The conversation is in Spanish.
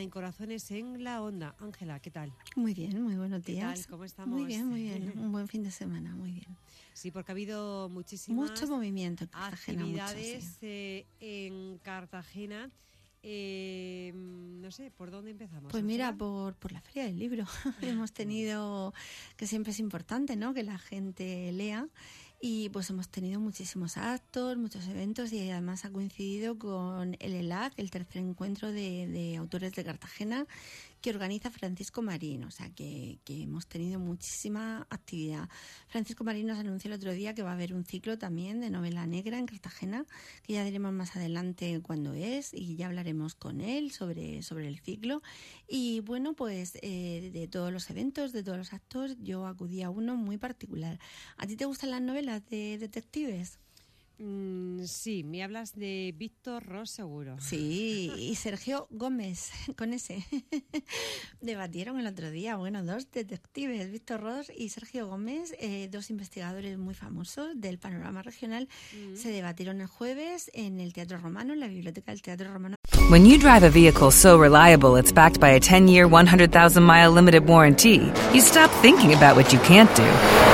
En Corazones en la Onda. Ángela, ¿qué tal? Muy bien, muy buenos ¿Qué días. tal? ¿Cómo estamos? Muy bien, muy bien. Un buen fin de semana, muy bien. Sí, porque ha habido muchísimas Mucho movimiento en Cartagena. mucho, actividades sí. eh, en Cartagena. Eh, no sé, ¿por dónde empezamos? Pues mira, por, por la Feria del Libro hemos tenido, que siempre es importante, ¿no? Que la gente lea. Y pues hemos tenido muchísimos actos, muchos eventos y además ha coincidido con el ELAC, el tercer encuentro de, de autores de Cartagena, que organiza Francisco Marín. O sea que, que hemos tenido muchísima actividad. Francisco Marín nos anunció el otro día que va a haber un ciclo también de novela negra en Cartagena, que ya diremos más adelante cuándo es y ya hablaremos con él sobre, sobre el ciclo. Y bueno, pues eh, de todos los eventos, de todos los actos, yo acudí a uno muy particular. ¿A ti te gustan las novelas de detectives? Mm, sí, me hablas de Víctor Ross, seguro. Sí, y Sergio Gómez, con ese. Debatieron el otro día, bueno, dos detectives, Víctor Ross y Sergio Gómez, eh, dos investigadores muy famosos del panorama regional, se debatieron el jueves en el Teatro Romano, en la biblioteca del Teatro Romano. When you drive a vehicle so reliable it's backed by a 10 year, 100,000 mile limited warranty, you stop thinking about what you can't do